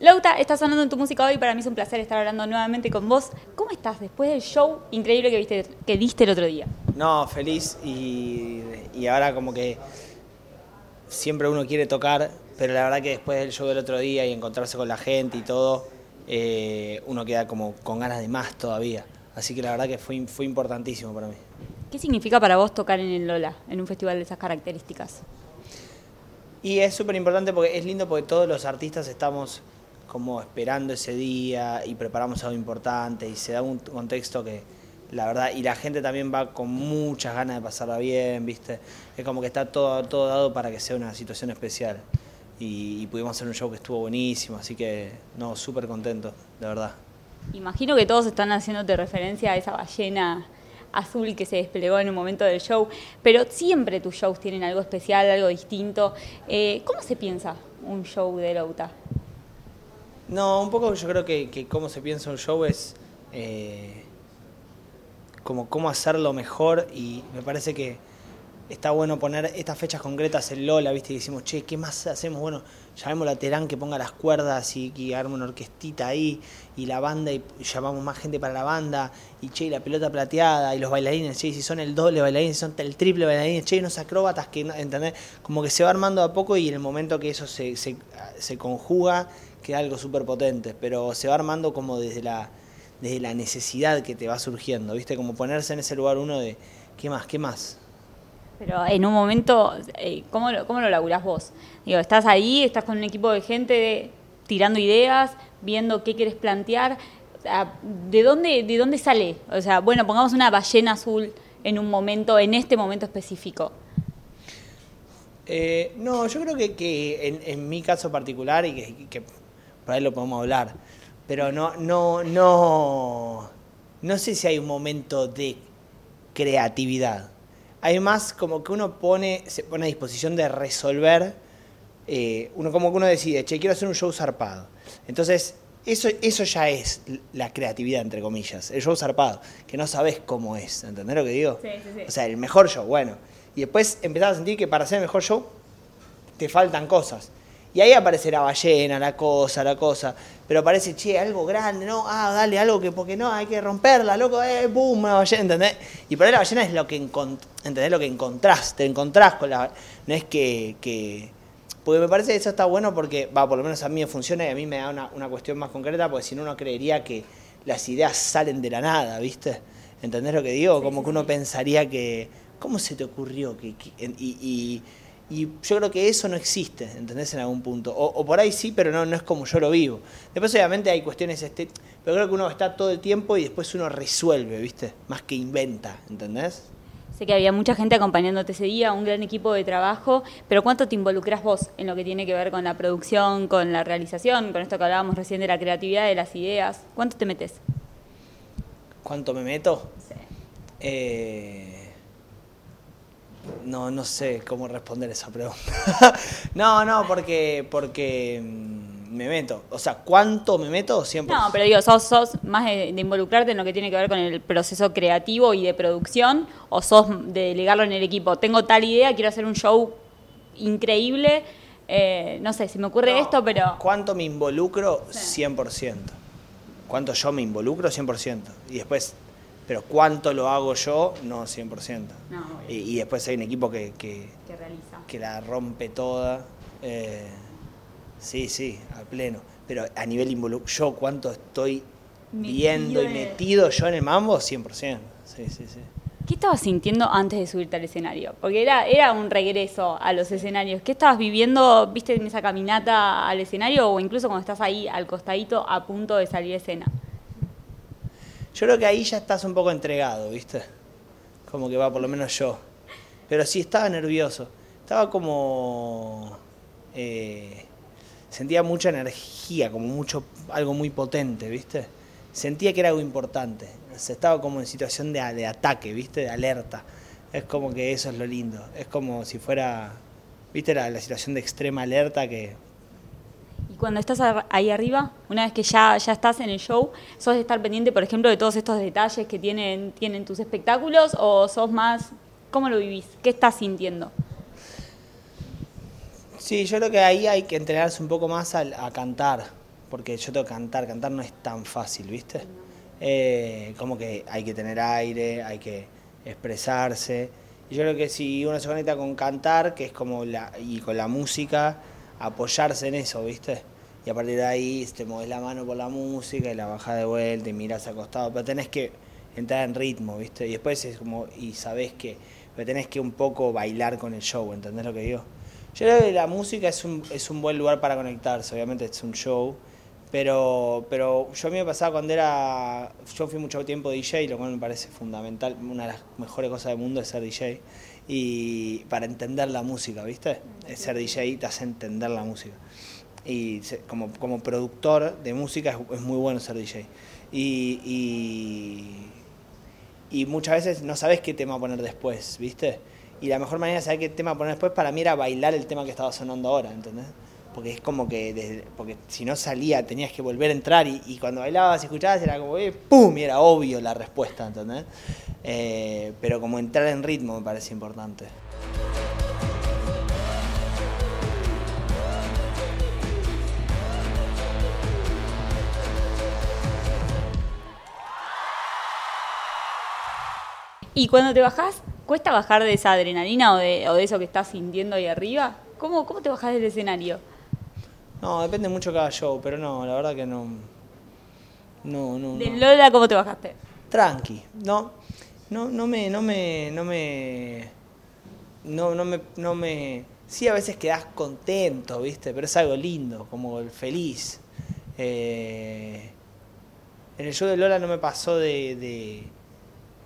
Lauta, estás sonando en tu música hoy, para mí es un placer estar hablando nuevamente con vos. ¿Cómo estás después del show increíble que, viste, que diste el otro día? No, feliz y, y ahora como que siempre uno quiere tocar, pero la verdad que después del show del otro día y encontrarse con la gente y todo, eh, uno queda como con ganas de más todavía. Así que la verdad que fue, fue importantísimo para mí. ¿Qué significa para vos tocar en el Lola, en un festival de esas características? Y es súper importante porque es lindo porque todos los artistas estamos como esperando ese día y preparamos algo importante y se da un contexto que la verdad y la gente también va con muchas ganas de pasarla bien, ¿viste? Es como que está todo todo dado para que sea una situación especial. Y, pudimos hacer un show que estuvo buenísimo, así que no, súper contento, de verdad. Imagino que todos están haciéndote referencia a esa ballena azul que se desplegó en un momento del show, pero siempre tus shows tienen algo especial, algo distinto. Eh, ¿Cómo se piensa un show de Lauta? No, un poco yo creo que, que cómo se piensa un show es eh, como cómo hacerlo mejor y me parece que está bueno poner estas fechas concretas en Lola, ¿viste? Y decimos, che, ¿qué más hacemos? Bueno, llamemos a Terán que ponga las cuerdas y que arme una orquestita ahí, y la banda, y llamamos más gente para la banda, y che, y la pelota plateada, y los bailarines, che, si son el doble bailarines, si son el triple bailarines, che, y unos acróbatas que, ¿entendés? Como que se va armando a poco y en el momento que eso se, se, se conjuga, queda algo súper potente, pero se va armando como desde la, desde la necesidad que te va surgiendo, ¿viste? Como ponerse en ese lugar uno de, ¿qué más? ¿Qué más? Pero en un momento, eh, ¿cómo lo, cómo lo laburás vos? Digo, estás ahí, estás con un equipo de gente tirando ideas, viendo qué quieres plantear. ¿de, dónde, ¿De dónde sale? O sea, bueno, pongamos una ballena azul en un momento, en este momento específico. Eh, no, yo creo que, que en, mi caso particular, y que, que por ahí lo podemos hablar, pero no, no, no, no sé si hay un momento de creatividad hay más como que uno pone, se pone a disposición de resolver, eh, uno como que uno decide, che, quiero hacer un show zarpado. Entonces, eso, eso ya es la creatividad, entre comillas, el show zarpado, que no sabes cómo es, ¿entendés lo que digo? Sí, sí, sí. O sea, el mejor show, bueno. Y después empezás a sentir que para hacer el mejor show te faltan cosas. Y ahí aparece la ballena, la cosa, la cosa. Pero parece, che, algo grande, ¿no? Ah, dale, algo que, porque no, hay que romperla, loco, eh, boom, una ballena, ¿entendés? Y por ahí la ballena es lo que, ¿entendés? Lo que encontrás, te encontrás con la... No es que, que... Porque me parece que eso está bueno porque, va, por lo menos a mí me funciona y a mí me da una, una cuestión más concreta, porque si no uno creería que las ideas salen de la nada, ¿viste? ¿Entendés lo que digo? Como que uno pensaría que, ¿cómo se te ocurrió? Que, y y yo creo que eso no existe, ¿entendés? En algún punto. O, por ahí sí, pero no, no es como yo lo vivo. Después, obviamente, hay cuestiones, este, pero creo que uno está todo el tiempo y después uno resuelve, ¿viste? Más que inventa, ¿entendés? Sé que había mucha gente acompañándote ese día, un gran equipo de trabajo, pero ¿cuánto te involucras vos en lo que tiene que ver con la producción, con la realización, con esto que hablábamos recién de la creatividad, de las ideas? ¿Cuánto te metes? ¿Cuánto me meto? Sí. Eh no, no sé cómo responder esa pregunta. no, no, porque, porque mm, me meto. O sea, ¿cuánto me meto? Siempre. No, pero digo, ¿sos, sos más de, involucrarte en lo que tiene que ver con el proceso creativo y de producción? ¿O sos de delegarlo en el equipo? Tengo tal idea, quiero hacer un show increíble. Eh, no sé, si me ocurre esto, pero... ¿Cuánto me involucro? 100%. ¿Cuánto yo me involucro? 100%. Y después pero cuánto lo hago yo, no 100%. y, después hay un equipo que, que, que la rompe toda. Eh, sí, sí, a pleno. Pero a nivel involucrado, yo cuánto estoy viendo y metido yo en el mambo, 100%. Sí, sí, sí. ¿Qué estabas sintiendo antes de subirte al escenario? Porque era, era un regreso a los escenarios. ¿Qué estabas viviendo, viste, en esa caminata al escenario o incluso cuando estás ahí al costadito a punto de salir a escena? Yo creo que ahí ya estás un poco entregado, ¿viste? Como que va, por lo menos yo. Pero sí estaba nervioso. Estaba como... Eh, sentía mucha energía, como mucho, algo muy potente, ¿viste? Sentía que era algo importante. estaba como en situación de, de ataque, ¿viste? De alerta. Es como que eso es lo lindo. Es como si fuera, ¿viste? La situación de extrema alerta que cuando estás ahí arriba, una vez que ya, ya estás en el show, ¿sos de estar pendiente, por ejemplo, de todos estos detalles que tienen, tienen tus espectáculos o sos más, ¿cómo lo vivís? ¿Qué estás sintiendo? Sí, yo creo que ahí hay que entrenarse un poco más a, a cantar, porque yo tengo que cantar, cantar no es tan fácil, ¿viste? Eh, como que hay que tener aire, hay que expresarse. Y yo creo que si uno se conecta con cantar, que es como la, y con la música, apoyarse en eso, ¿viste? Y a partir de ahí te mueves la mano por la música y la bajas de vuelta y miras acostado, pero tenés que entrar en ritmo, ¿viste? Y después es como, y sabés que, pero tenés que un poco bailar con el show, ¿entendés lo que digo? Yo creo que la música es un, es un buen lugar para conectarse, obviamente es un show, pero, pero yo a mí me pasaba cuando era. Yo fui mucho tiempo DJ, lo cual me parece fundamental. Una de las mejores cosas del mundo es ser DJ. Y para entender la música, ¿viste? Ser DJ te hace entender la música. Y como, como productor de música es, muy bueno ser DJ. Y, y, y, muchas veces no sabes qué tema poner después, ¿viste? Y la mejor manera de saber qué tema poner después para mí era bailar el tema que estaba sonando ahora, ¿entendés? Porque es como que, porque si no salía tenías que volver a entrar y, cuando bailabas y escuchabas era como, eh, ¡pum! Y era obvio la respuesta, ¿entendés? Eh, pero como entrar en ritmo me parece importante. Y cuando te bajás, ¿cuesta bajar de esa adrenalina o de, o de eso que estás sintiendo ahí arriba? ¿Cómo, ¿Cómo te bajás del escenario? No, depende mucho cada show, pero no, la verdad que no. No, no. ¿De Lola cómo te bajaste? Tranqui, no. No, no me, no me, no me. No, no me, no me. Sí, a veces quedas contento, ¿viste? Pero es algo lindo, como el feliz. Eh, en el show de Lola no me pasó de. de,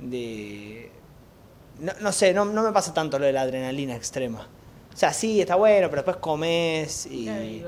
de no, no, sé, no, no me pasa tanto lo de la adrenalina extrema. O sea, sí, está bueno, pero después comes y,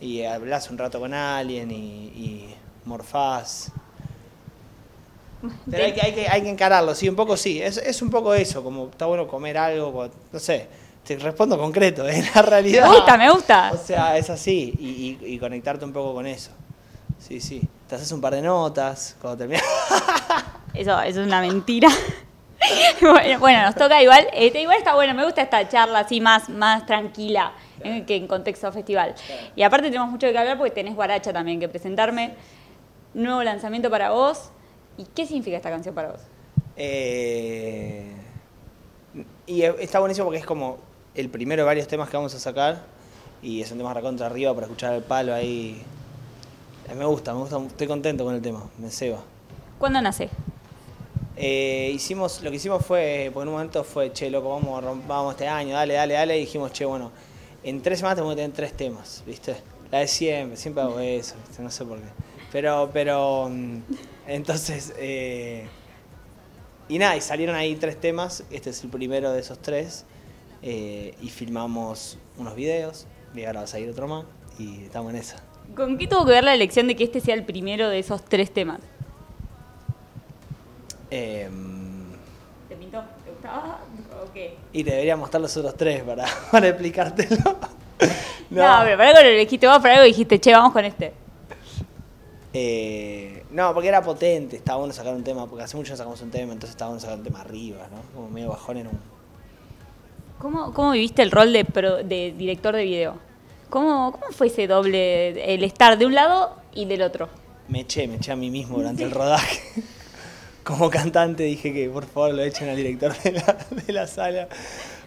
y, hablas un rato con alguien y, y morfás. Pero hay que, hay, que, hay que encararlo, sí, un poco sí. Es, es un poco eso, como está bueno comer algo, no sé. Te respondo concreto, en la realidad. Me gusta, me gusta. O sea, es así, y, y, conectarte un poco con eso. Sí, sí. Te haces un par de notas cuando terminas. Eso, eso es una mentira. bueno, nos toca igual. Este, igual está bueno, me gusta esta charla así más, más tranquila eh, que en contexto festival. Y aparte tenemos mucho que hablar porque tenés Guaracha también que presentarme. Nuevo lanzamiento para vos. ¿Y qué significa esta canción para vos? Eh, y está buenísimo porque es como el primero de varios temas que vamos a sacar. Y es un tema recontra arriba para escuchar el palo ahí. Me gusta, me gusta, estoy contento con el tema, me ceba. ¿Cuándo nace? Eh, hicimos, lo que hicimos fue, por un momento fue, che, loco, vamos, vamos este año, dale, dale, dale, y dijimos, che, bueno, en tres semanas tenemos que tener tres temas, ¿viste? La de siempre, siempre hago eso, no sé por qué. Pero, pero, mm, entonces, eh, y nada, y salieron ahí tres temas, este es el primero de esos tres, eh, y filmamos unos videos, y ahora va a salir otro más, y estamos en esa. ¿Con qué tuvo que ver la elección de que este sea el primero de esos tres temas? Em, ¿Te pintó? ¿Te gustaba? ¿O qué? Y te debería mostrar los otros tres para, para explicártelo. no. pero para algo lo elegiste vos, para algo dijiste, che, vamos con este. Eh, no, porque era potente, estaba bueno sacar un tema, porque hace mucho sacamos un tema, entonces estaba bueno sacar un tema arriba, ¿no? Como medio bajón en un... ¿Cómo, cómo viviste el rol de, de director de video? ¿Cómo, ¿Cómo fue ese doble, el estar de un lado y del otro? Me eché, me eché a mí mismo durante el rodaje. Como cantante dije que por favor lo echen al director de la, de la sala.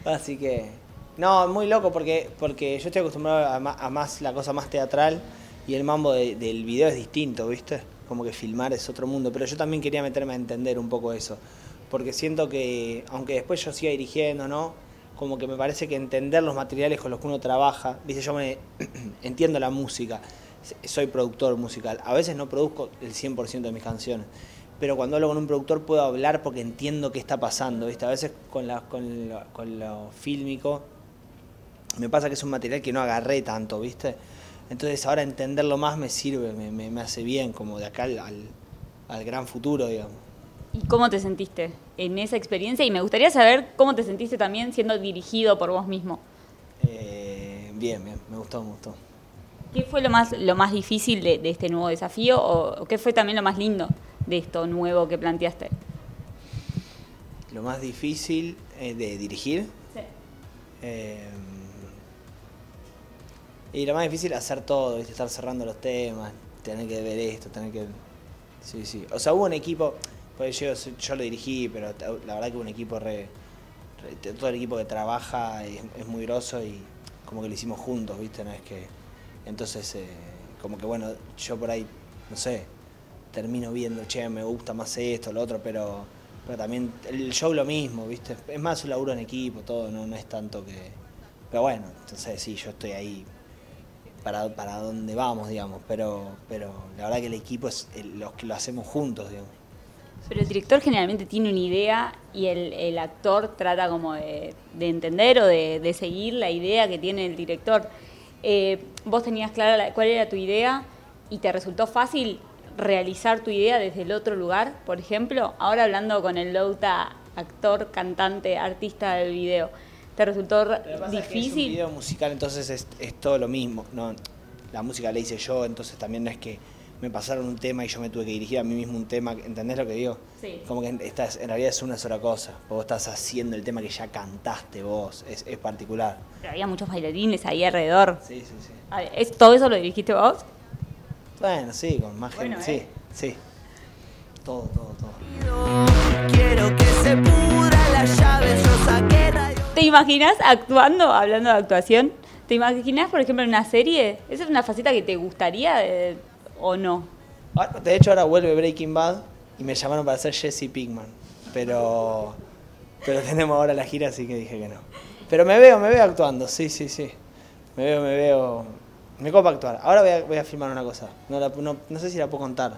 Así que, no, muy loco porque, porque yo estoy acostumbrado a, más la cosa más teatral y el mambo del video es distinto, ¿viste? Como que filmar es otro mundo, pero yo también quería meterme a entender un poco eso, porque siento que, aunque después yo siga dirigiendo, ¿no? Como que me parece que entender los materiales con los que uno trabaja, dice yo me entiendo la música, soy productor musical, a veces no produzco el 100% de mis canciones, pero cuando hablo con un productor puedo hablar porque entiendo qué está pasando, ¿viste? A veces con, la, con, lo, con lo fílmico me pasa que es un material que no agarré tanto, ¿viste? Entonces ahora entenderlo más me sirve, me, me, hace bien, como de acá al, al, gran futuro, digamos. ¿Y cómo te sentiste en esa experiencia? Y me gustaría saber cómo te sentiste también siendo dirigido por vos mismo. Eh, bien, bien, me gustó, me gustó. ¿Qué fue lo más, lo más difícil de, de este nuevo desafío o qué fue también lo más lindo? De esto nuevo que planteaste? Lo más difícil eh, de dirigir. Sí. Eh, Y lo más difícil es hacer todo, ¿viste? estar cerrando los temas, tener que ver esto, tener que... Sí, sí. O sea, hubo un equipo, pues yo, yo lo dirigí, pero la verdad que hubo un equipo re, todo el equipo que trabaja es, es, muy groso y como que lo hicimos juntos, ¿viste? No es que... Entonces, eh, como que bueno, yo por ahí, no sé, termino viendo, che, me gusta más esto, lo otro, pero, pero también el show lo mismo, ¿viste? Es más un laburo en equipo, todo, no, no es tanto que... Pero bueno, entonces sí, yo estoy ahí para, para dónde vamos, digamos, pero, pero la verdad que el equipo es los que lo hacemos juntos, digamos. Pero el director generalmente tiene una idea y el, el actor trata como de, de entender o de, de, seguir la idea que tiene el director. Eh, vos tenías clara cuál era tu idea y te resultó fácil realizar tu idea desde el otro lugar, por ejemplo, ahora hablando con el Louta, actor, cantante, artista del video, ¿te resultó difícil? Es un video musical, entonces es, es, todo lo mismo. No, la música la hice yo, entonces también no es que me pasaron un tema y yo me tuve que dirigir a mí mismo un tema, ¿entendés lo que digo? Sí. Como que estás, en realidad es una sola cosa, vos estás haciendo el tema que ya cantaste vos, es, es particular. Pero había muchos bailarines ahí alrededor. Sí, sí, sí. ¿Es, ¿Todo eso lo dirigiste vos? Bueno, sí, con más Bueno, gente, eh. sí, sí. Todo, todo, todo. Quiero que se pudra la llave, yo saqué radio. ¿Te imaginas actuando, hablando de actuación? ¿Te imaginas, por ejemplo, en una serie? ¿Esa es una faceta que te gustaría eh, o no? Ahora- De hecho, ahora vuelve Breaking Bad y me llamaron para ser Jesse Pinkman. Pero, pero tenemos ahora la gira, así que dije que no. Pero me veo, me veo actuando, sí, sí, sí. Me veo, me veo. Me copa actuar. Ahora voy a, voy a filmar una cosa. No, la- no, no sé si la puedo contar.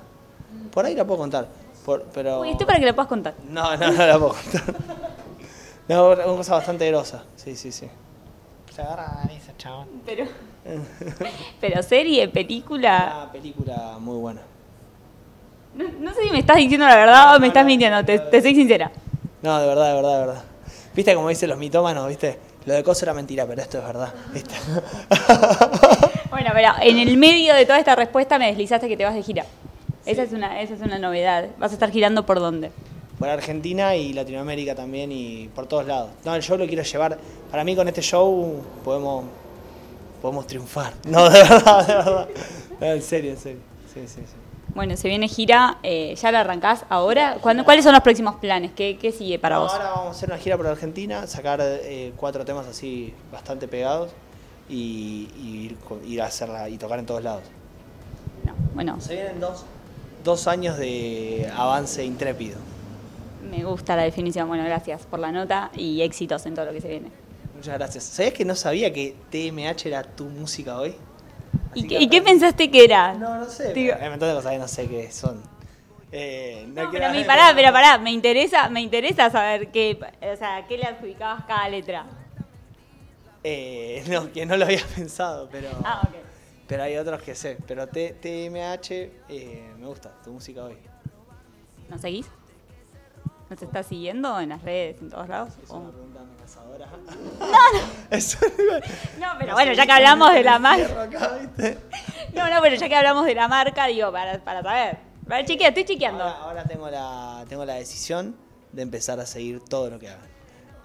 Por ahí la puedo contar. Por- pero... Uy, esto para que la puedas contar. No, no, no la puedo contar. No, una cosa bastante grosa. Sí, sí, sí. Se agarra la esa, chabón. Pero, pero serie, película. Una película muy buena. No, no sé si me estás diciendo la verdad No, o me no, estás no. mintiendo, te, te soy sincera. No, de verdad, de verdad, de verdad. ¿Viste como dicen los mitómanos, viste? Lo de coso era mentira, pero esto es verdad, ¿viste? Bueno, pero en el medio de toda esta respuesta me deslizaste que te vas de gira. Esa, es una, esa es una novedad. ¿Vas a estar girando por dónde? por Argentina y Latinoamérica también y por todos lados. No, el show lo quiero llevar. Para mí con este show podemos podemos triunfar. No, de verdad, de verdad. No, en serio, en serio. Sí, sí, sí. Bueno, se viene gira, eh, ¿ya la arrancás ahora? ¿Cuándo- ¿Cuáles son los próximos planes? ¿Qué, qué sigue para No, vos? Ahora vamos a hacer una gira por Argentina, sacar eh, cuatro temas así bastante pegados y, y ir, a hacerla y tocar en todos lados. No, bueno, Se vienen dos, dos años de avance intrépido. me gusta la definición. Bueno, gracias por la nota y éxitos en todo lo que se viene. Muchas gracias. ¿Sabías que no sabía que TMH era tu música hoy? ¿Y, Así qué, que y qué aprendí. pensaste que era? No, no sé. Digo- Hay montón de cosas que no sé qué son. Eh, no No, pero, mi- pará, pero pará, me interesa, me interesa saber qué, o sea, qué le adjudicabas cada letra. Eh, no, que no lo había pensado, pero, Ah, pero hay otros que sé. Pero T- TMH eh, me gusta, tu música hoy. ¿Nos seguís? ¿Nos estás siguiendo en las redes, en todos lados? Es ¿O- una pregunta amenazadora. No, Eso no, pero bueno, ya que hablamos de la marca. No, no, pero ya que hablamos de la marca, digo, para, para saber. Para chequear, estoy chequeando. Ahora, ahora tengo, la, tengo la decisión de empezar a seguir todo lo que hagan.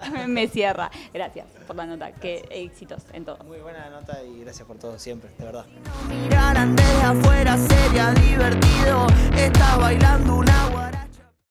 Me cierra. Gracias por la nota. Qué éxitos en todo. Muy buena nota y gracias por todo siempre, de verdad. Miraran desde afuera sería divertido. Bailando una.